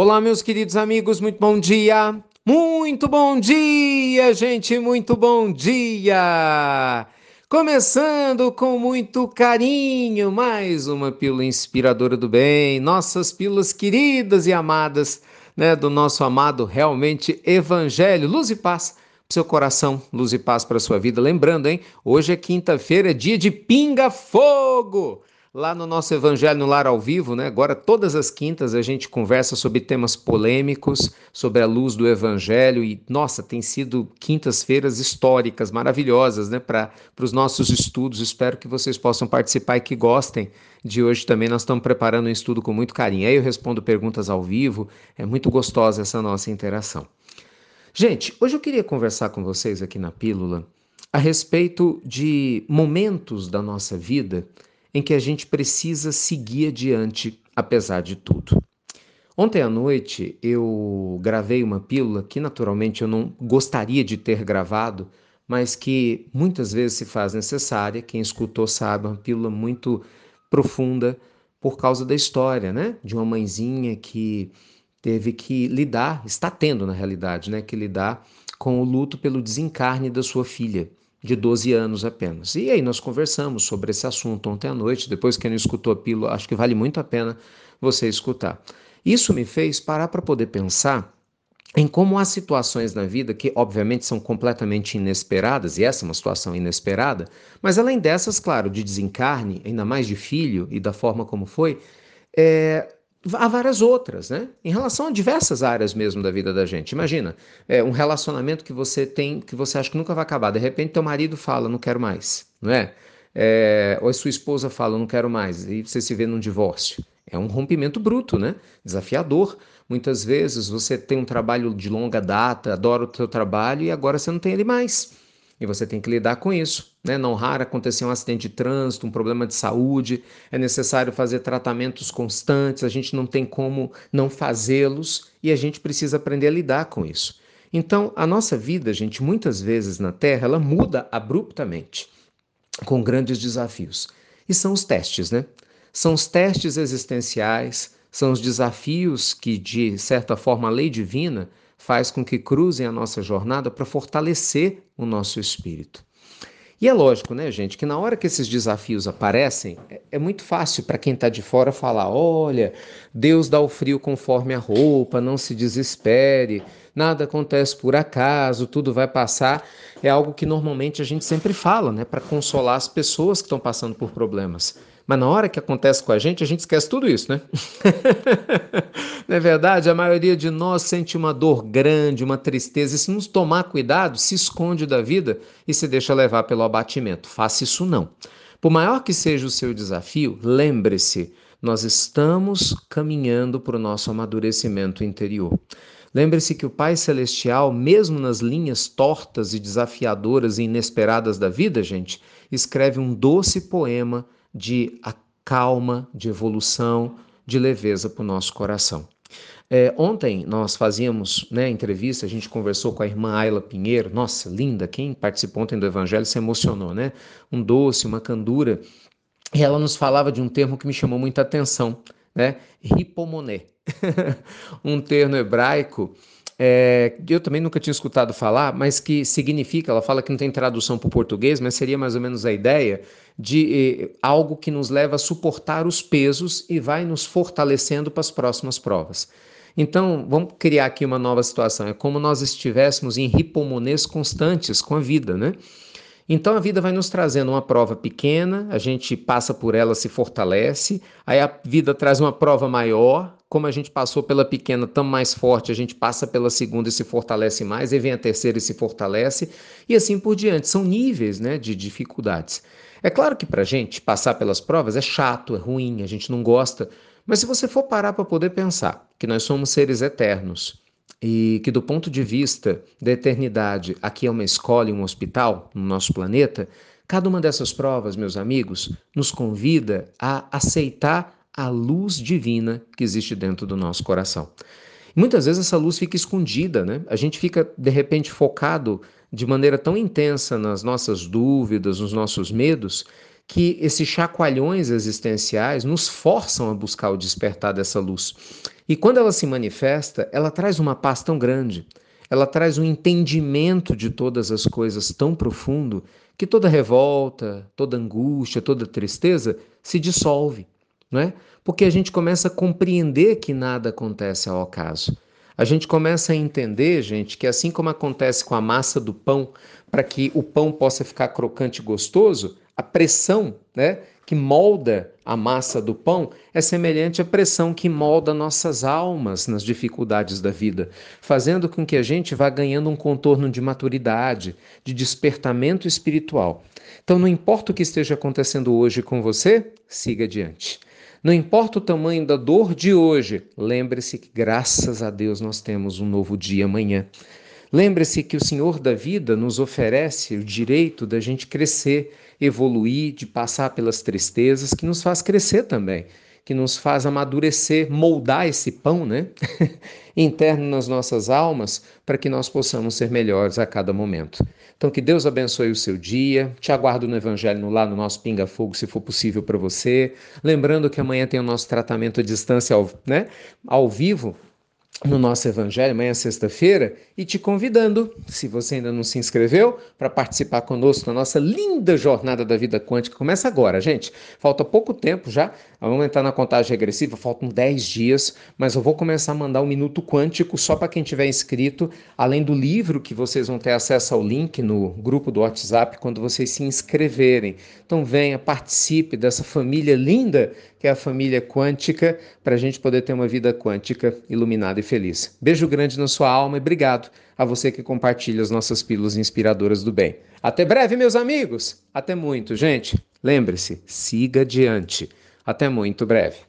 Olá, meus queridos amigos, muito bom dia! Muito bom dia, gente, muito bom dia! Começando com muito carinho, mais uma pílula inspiradora do bem, nossas pílulas queridas e amadas, né, do nosso amado realmente Evangelho, luz e paz para seu coração, luz e paz para sua vida. Lembrando, hein, hoje é quinta-feira, dia de pinga fogo lá no nosso Evangelho no Lar ao Vivo, né? Agora, todas as quintas, a gente conversa sobre temas polêmicos, sobre a luz do Evangelho, e nossa, tem sido quintas-feiras históricas, maravilhosas, né? Para os nossos estudos. Espero que vocês possam participar e que gostem de hoje também. Nós estamos preparando um estudo com muito carinho. Aí eu respondo perguntas ao vivo, é muito gostosa essa nossa interação. Gente, hoje eu queria conversar com vocês aqui na Pílula a respeito de momentos da nossa vida em que a gente precisa seguir adiante, apesar de tudo. Ontem à noite eu gravei uma pílula que naturalmente eu não gostaria de ter gravado, mas que muitas vezes se faz necessária. Quem escutou sabe, uma pílula muito profunda por causa da história, né? De uma mãezinha que teve que lidar, está tendo na realidade, né? Que lidar com o luto pelo desencarne da sua filha de 12 anos apenas. E aí nós conversamos sobre esse assunto ontem à noite, depois que não escutou a pílula, acho que vale muito a pena você escutar. Isso me fez parar para poder pensar em como há situações na vida que, obviamente, são completamente inesperadas, e essa é uma situação inesperada, mas além dessas, claro, de desencarne, ainda mais de filho e da forma como foi, é, há várias outras, né? Em relação a diversas áreas mesmo da vida da gente. Imagina, é um relacionamento que você tem, que você acha que nunca vai acabar. De repente, teu marido fala, não quero mais, não é? é ou a sua esposa fala, não quero mais, e você se vê num divórcio. É um rompimento bruto, né? Desafiador. Muitas vezes você tem um trabalho de longa data, adora o seu trabalho e agora você não tem ele mais. E você tem que lidar com isso. Né? Não raro acontecer um acidente de trânsito, um problema de saúde, é necessário fazer tratamentos constantes, a gente não tem como não fazê-los e a gente precisa aprender a lidar com isso. Então, a nossa vida, gente, muitas vezes na Terra, ela muda abruptamente, com grandes desafios. E são os testes, né? São os testes existenciais, são os desafios que, de certa forma, a lei divina faz com que cruzem a nossa jornada para fortalecer o nosso espírito. E é lógico, né, gente, que na hora que esses desafios aparecem, é, é muito fácil para quem está de fora falar: olha, Deus dá o frio conforme a roupa, não se desespere, nada acontece por acaso, tudo vai passar. É algo que normalmente a gente sempre fala, né, para consolar as pessoas que estão passando por problemas. Mas na hora que acontece com a gente, a gente esquece tudo isso, né? não é verdade? A maioria de nós sente uma dor grande, uma tristeza, e se não tomar cuidado, se esconde da vida e se deixa levar pelo abatimento. Faça isso não. Por maior que seja o seu desafio, lembre-se, nós estamos caminhando para o nosso amadurecimento interior. Lembre-se que o Pai Celestial, mesmo nas linhas tortas e desafiadoras e inesperadas da vida, gente, escreve um doce poema de calma, de evolução, de leveza para o nosso coração. É, ontem nós fazíamos né, entrevista, a gente conversou com a irmã Ayla Pinheiro, nossa, linda, quem participou ontem do Evangelho se emocionou, né? Um doce, uma candura. E ela nos falava de um termo que me chamou muita atenção, né? Hipomoné. um termo hebraico é, eu também nunca tinha escutado falar, mas que significa, ela fala que não tem tradução para o português, mas seria mais ou menos a ideia de eh, algo que nos leva a suportar os pesos e vai nos fortalecendo para as próximas provas. Então, vamos criar aqui uma nova situação. É como nós estivéssemos em ripomonês constantes com a vida, né? Então a vida vai nos trazendo uma prova pequena, a gente passa por ela, se fortalece, aí a vida traz uma prova maior, como a gente passou pela pequena tão mais forte, a gente passa pela segunda e se fortalece mais, e vem a terceira e se fortalece, e assim por diante. São níveis né, de dificuldades. É claro que para a gente passar pelas provas é chato, é ruim, a gente não gosta, mas se você for parar para poder pensar que nós somos seres eternos e que, do ponto de vista da eternidade, aqui é uma escola e um hospital no nosso planeta, cada uma dessas provas, meus amigos, nos convida a aceitar a luz divina que existe dentro do nosso coração. muitas vezes essa luz fica escondida, né? A gente fica de repente focado de maneira tão intensa nas nossas dúvidas, nos nossos medos, que esses chacoalhões existenciais nos forçam a buscar o despertar dessa luz. E quando ela se manifesta, ela traz uma paz tão grande, ela traz um entendimento de todas as coisas tão profundo que toda revolta, toda angústia, toda tristeza se dissolve, não é? Porque a gente começa a compreender que nada acontece ao acaso. A gente começa a entender, gente, que assim como acontece com a massa do pão, para que o pão possa ficar crocante e gostoso, a pressão, né, que molda a massa do pão é semelhante à pressão que molda nossas almas nas dificuldades da vida, fazendo com que a gente vá ganhando um contorno de maturidade, de despertamento espiritual. Então, não importa o que esteja acontecendo hoje com você, siga adiante. Não importa o tamanho da dor de hoje, lembre-se que, graças a Deus, nós temos um novo dia amanhã. Lembre-se que o Senhor da vida nos oferece o direito da gente crescer, evoluir, de passar pelas tristezas, que nos faz crescer também, que nos faz amadurecer, moldar esse pão, né? Interno nas nossas almas, para que nós possamos ser melhores a cada momento. Então, que Deus abençoe o seu dia. Te aguardo no Evangelho lá no nosso Pinga Fogo, se for possível para você. Lembrando que amanhã tem o nosso tratamento à distância, ao, né? ao vivo, no nosso Evangelho, amanhã sexta-feira, e te convidando, se você ainda não se inscreveu, para participar conosco na nossa linda jornada da vida quântica. Começa agora, gente. Falta pouco tempo já, vamos entrar na contagem regressiva, faltam 10 dias, mas eu vou começar a mandar um minuto quântico só para quem tiver inscrito, além do livro que vocês vão ter acesso ao link no grupo do WhatsApp quando vocês se inscreverem. Então venha, participe dessa família linda que é a família quântica, para a gente poder ter uma vida quântica iluminada e feliz. Beijo grande na sua alma e obrigado a você que compartilha as nossas pílulas inspiradoras do bem. Até breve, meus amigos! Até muito, gente! Lembre-se, siga adiante. Até muito breve.